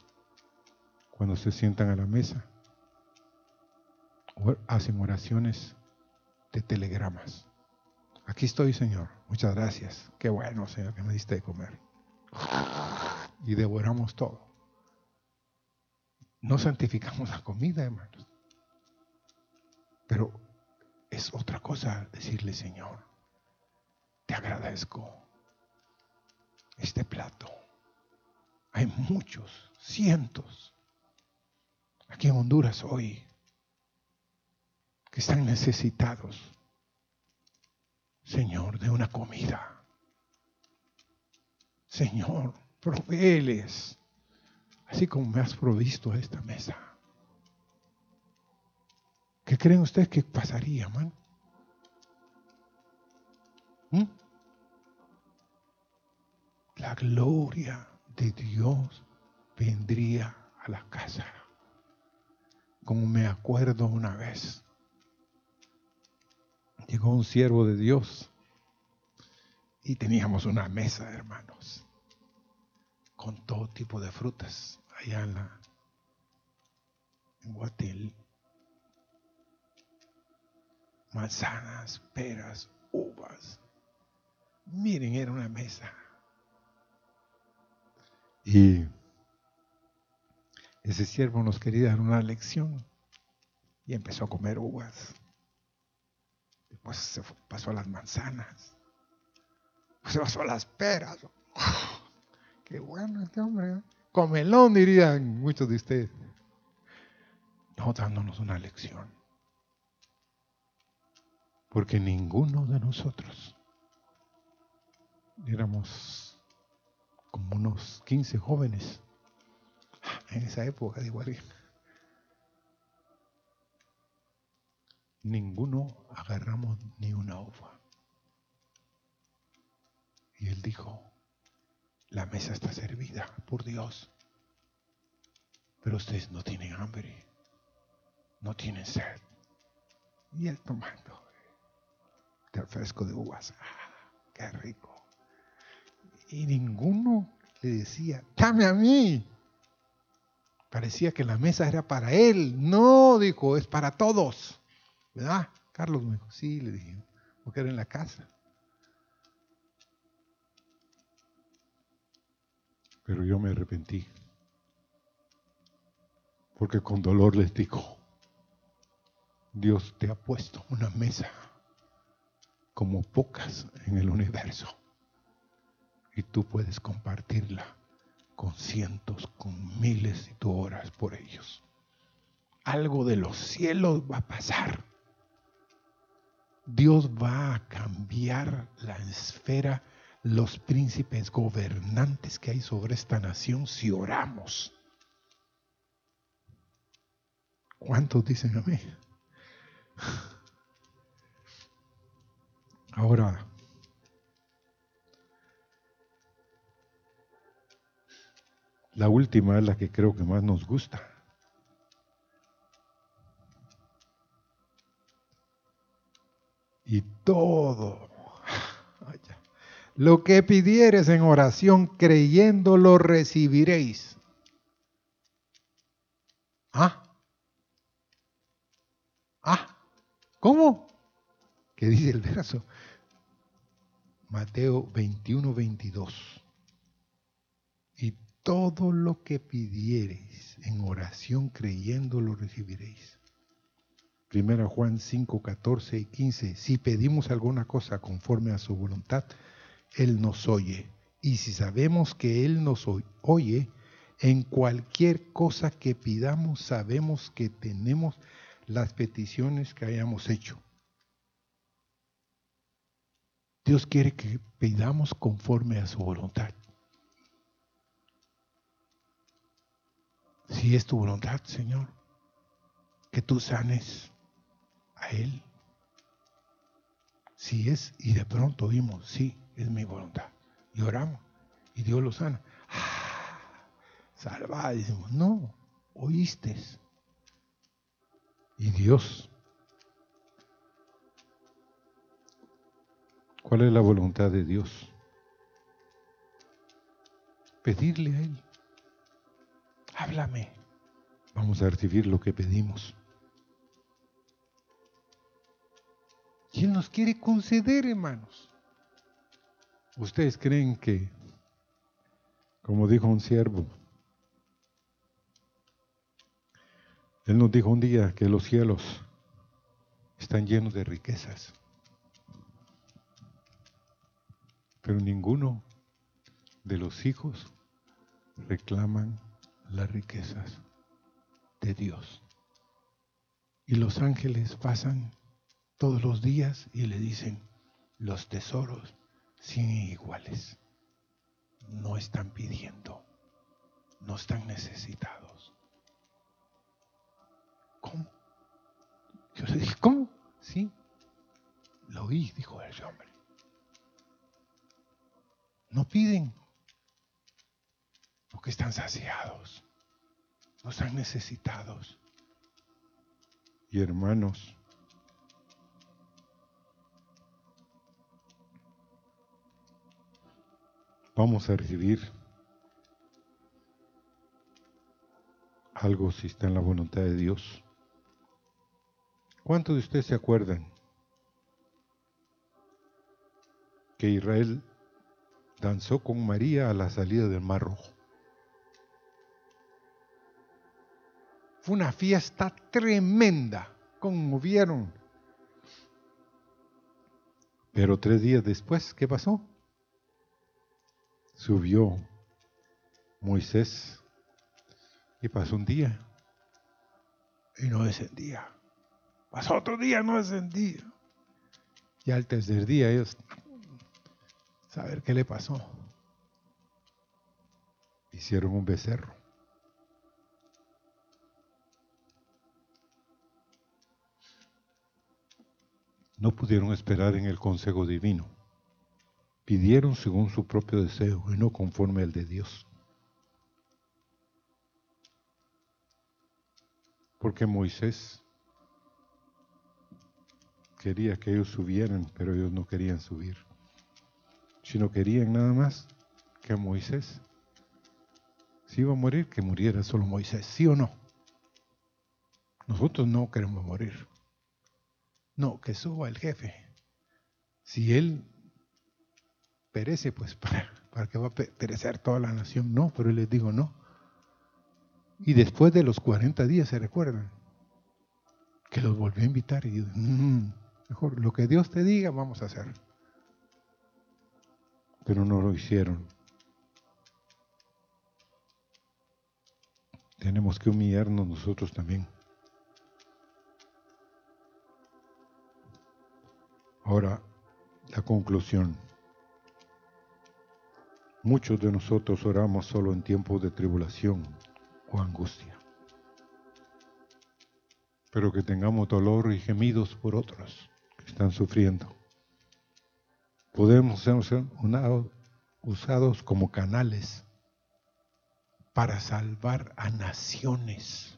cuando se sientan a la mesa, hacen oraciones de telegramas. Aquí estoy, Señor. Muchas gracias. Qué bueno, Señor, que me diste de comer. Y devoramos todo. No santificamos la comida, hermanos. Pero es otra cosa decirle, Señor, te agradezco este plato. Hay muchos, cientos. Aquí en Honduras hoy que están necesitados. Señor, de una comida. Señor, provéeles, así como me has provisto esta mesa. ¿Qué creen ustedes que pasaría, man? ¿Mm? La gloria de Dios vendría a la casa. Como me acuerdo una vez, llegó un siervo de Dios y teníamos una mesa, hermanos, con todo tipo de frutas allá en la en Guatil. Manzanas, peras, uvas. Miren, era una mesa. Y ese siervo nos quería dar una lección y empezó a comer uvas. Después se pasó a las manzanas. Se pasó a las peras. qué bueno este hombre. ¿eh? Comelón, dirían muchos de ustedes. No dándonos una lección. Porque ninguno de nosotros éramos como unos 15 jóvenes en esa época de igual. Ninguno agarramos ni una uva. Y él dijo, la mesa está servida por Dios, pero ustedes no tienen hambre, no tienen sed. Y él tomando el fresco de uvas, ¡ah, qué rico! Y ninguno le decía, dame a mí. Parecía que la mesa era para él. No, dijo, es para todos. ¿Verdad? Carlos me dijo, sí, le dije, porque era en la casa. Pero yo me arrepentí. Porque con dolor les digo, Dios te ha puesto una mesa como pocas en el universo. Y tú puedes compartirla con cientos, con miles y tú oras por ellos. Algo de los cielos va a pasar. Dios va a cambiar la esfera, los príncipes gobernantes que hay sobre esta nación si oramos. ¿Cuántos dicen a mí? Ahora, La última es la que creo que más nos gusta. Y todo lo que pidieres en oración creyendo lo recibiréis. ¿Ah? ¿Ah? ¿Cómo? ¿Qué dice el verso? Mateo 21, 22. Y todo lo que pidiereis en oración creyendo lo recibiréis. Primera Juan 5, 14 y 15. Si pedimos alguna cosa conforme a su voluntad, Él nos oye. Y si sabemos que Él nos oye, en cualquier cosa que pidamos, sabemos que tenemos las peticiones que hayamos hecho. Dios quiere que pidamos conforme a su voluntad. Si es tu voluntad, Señor, que tú sanes a Él. Si es, y de pronto oímos, sí, es mi voluntad. Y oramos, y Dios lo sana. Ah, decimos, no, oíste. Y Dios, ¿cuál es la voluntad de Dios? Pedirle a Él háblame. Vamos a recibir lo que pedimos. Y Él nos quiere conceder, hermanos. ¿Ustedes creen que, como dijo un siervo, Él nos dijo un día que los cielos están llenos de riquezas, pero ninguno de los hijos reclaman las riquezas de Dios. Y los ángeles pasan todos los días y le dicen, los tesoros sin iguales. No están pidiendo, no están necesitados. ¿Cómo? Yo le dije, ¿cómo? Sí, lo oí, dijo ese hombre. No piden, porque están saciados, no están necesitados. Y hermanos, vamos a recibir algo si está en la voluntad de Dios. ¿Cuántos de ustedes se acuerdan que Israel danzó con María a la salida del Mar Rojo? Fue una fiesta tremenda, conmovieron. Pero tres días después, ¿qué pasó? Subió Moisés y pasó un día y no descendía. Pasó otro día, no descendía. Y al tercer día ellos, saber qué le pasó. Hicieron un becerro. No pudieron esperar en el consejo divino. Pidieron según su propio deseo y no conforme al de Dios. Porque Moisés quería que ellos subieran, pero ellos no querían subir, sino querían nada más que Moisés. Si iba a morir, que muriera solo Moisés, ¿sí o no? Nosotros no queremos morir. No, que suba el jefe. Si él perece, pues para, para que va a perecer toda la nación. No, pero les digo no. Y después de los 40 días, ¿se recuerdan? Que los volvió a invitar y mmm, Mejor lo que Dios te diga, vamos a hacer. Pero no lo hicieron. Tenemos que humillarnos nosotros también. Ahora, la conclusión. Muchos de nosotros oramos solo en tiempos de tribulación o angustia, pero que tengamos dolor y gemidos por otros están sufriendo. Podemos ser usados como canales para salvar a naciones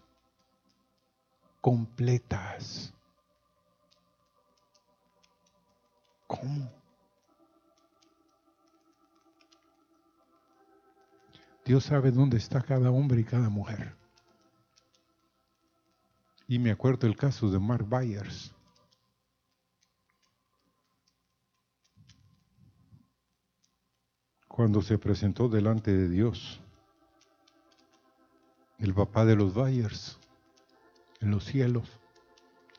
completas. ¿Cómo? Dios sabe dónde está cada hombre y cada mujer. Y me acuerdo el caso de Mark Byers. cuando se presentó delante de Dios, el papá de los Bayers, en los cielos.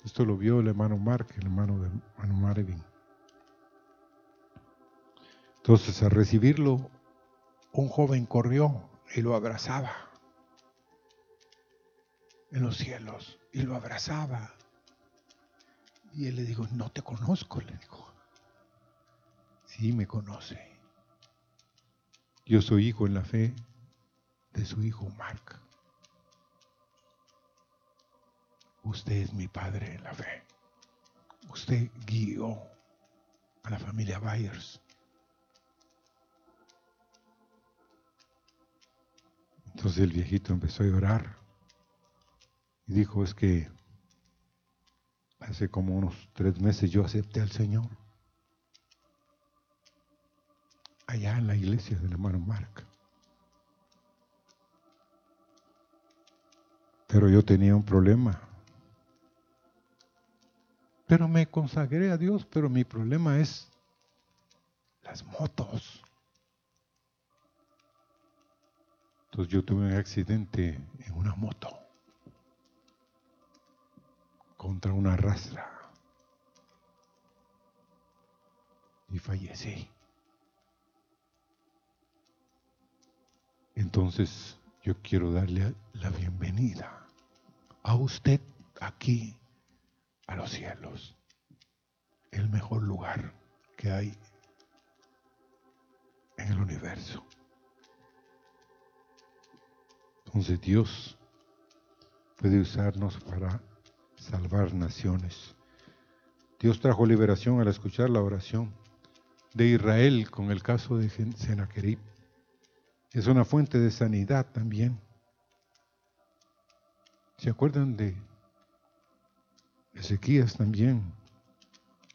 Esto lo vio el hermano Mark, el hermano de hermano Marvin. Entonces, a recibirlo, un joven corrió y lo abrazaba en los cielos y lo abrazaba. Y él le dijo, no te conozco, le dijo. Sí, me conoce. Yo soy hijo en la fe de su hijo Mark. Usted es mi padre en la fe. Usted guió a la familia Byers. Entonces el viejito empezó a llorar y dijo, es que hace como unos tres meses yo acepté al Señor. allá en la iglesia del hermano Mark. Pero yo tenía un problema. Pero me consagré a Dios, pero mi problema es las motos. Entonces yo tuve un accidente en una moto contra una rastra y fallecí. Entonces yo quiero darle la bienvenida a usted aquí a los cielos, el mejor lugar que hay en el universo. Entonces Dios puede usarnos para salvar naciones. Dios trajo liberación al escuchar la oración de Israel con el caso de Sennacherib. Es una fuente de sanidad también. ¿Se acuerdan de Ezequías también?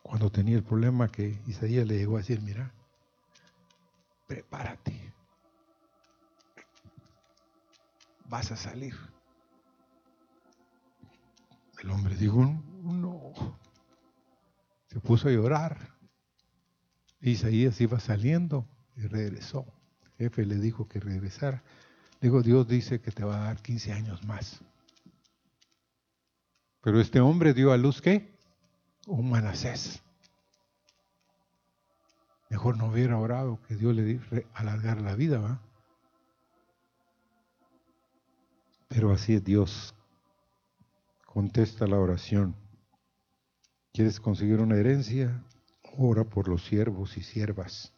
Cuando tenía el problema que Isaías le llegó a decir, mira, prepárate, vas a salir. El hombre dijo, no, se puso a llorar. Isaías iba saliendo y regresó. El jefe le dijo que regresara. Digo, Dios dice que te va a dar 15 años más. Pero este hombre dio a luz qué? Un manasés. Mejor no hubiera orado que Dios le diera alargar la vida, ¿va? Pero así es Dios. Contesta la oración. ¿Quieres conseguir una herencia? Ora por los siervos y siervas.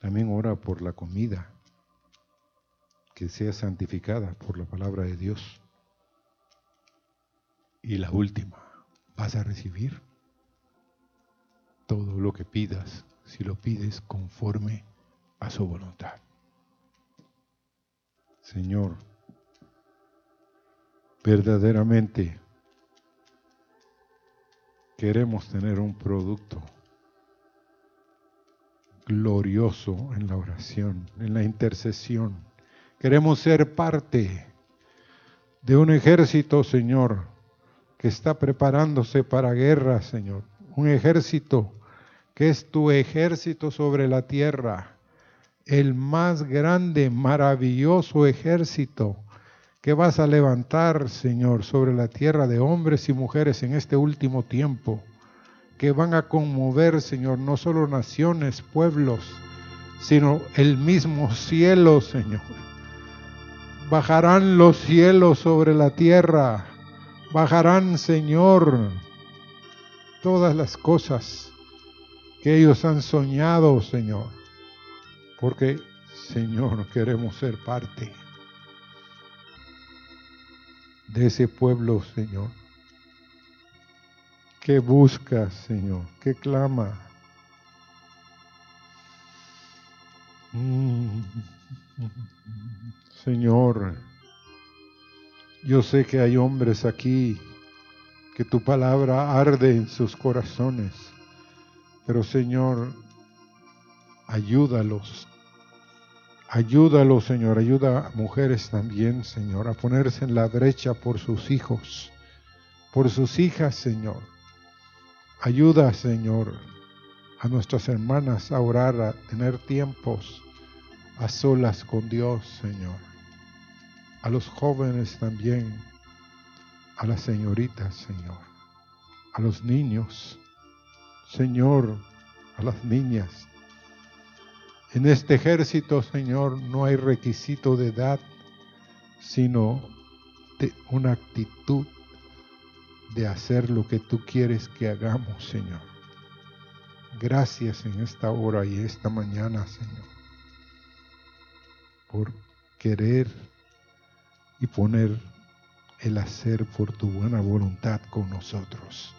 También ora por la comida, que sea santificada por la palabra de Dios. Y la última, vas a recibir todo lo que pidas, si lo pides conforme a su voluntad. Señor, verdaderamente queremos tener un producto glorioso en la oración, en la intercesión. Queremos ser parte de un ejército, Señor, que está preparándose para guerra, Señor. Un ejército que es tu ejército sobre la tierra, el más grande, maravilloso ejército que vas a levantar, Señor, sobre la tierra de hombres y mujeres en este último tiempo, que van a conmover, Señor, no solo naciones, pueblos, sino el mismo cielo, Señor. Bajarán los cielos sobre la tierra, bajarán, Señor, todas las cosas que ellos han soñado, Señor, porque, Señor, queremos ser parte de ese pueblo, Señor, que busca, Señor, que clama. Mm. Señor, yo sé que hay hombres aquí que tu palabra arde en sus corazones, pero Señor, ayúdalos Ayúdalo, Señor, ayuda a mujeres también, Señor, a ponerse en la brecha por sus hijos, por sus hijas, Señor. Ayuda, Señor, a nuestras hermanas a orar, a tener tiempos a solas con Dios, Señor. A los jóvenes también, a las señoritas, Señor. A los niños, Señor, a las niñas, en este ejército, Señor, no hay requisito de edad, sino de una actitud de hacer lo que tú quieres que hagamos, Señor. Gracias en esta hora y esta mañana, Señor, por querer y poner el hacer por tu buena voluntad con nosotros.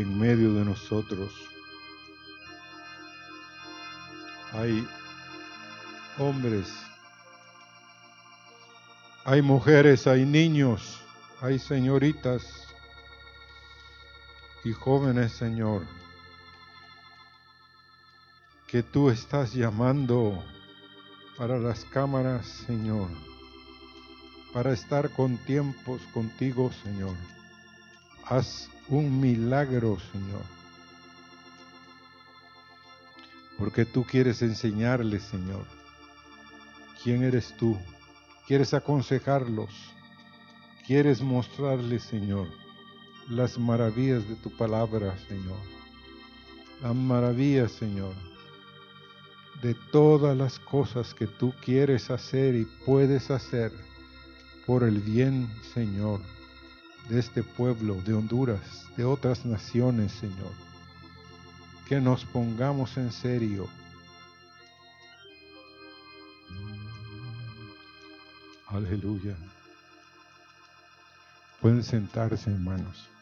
En medio de nosotros. Hay hombres, hay mujeres, hay niños, hay señoritas y jóvenes, Señor, que tú estás llamando para las cámaras, Señor, para estar con tiempos contigo, Señor. Haz un milagro, Señor. Porque tú quieres enseñarles, Señor, quién eres tú. Quieres aconsejarlos. Quieres mostrarles, Señor, las maravillas de tu palabra, Señor. Las maravillas, Señor, de todas las cosas que tú quieres hacer y puedes hacer por el bien, Señor, de este pueblo, de Honduras, de otras naciones, Señor. Que nos pongamos en serio. Aleluya. Pueden sentarse, hermanos.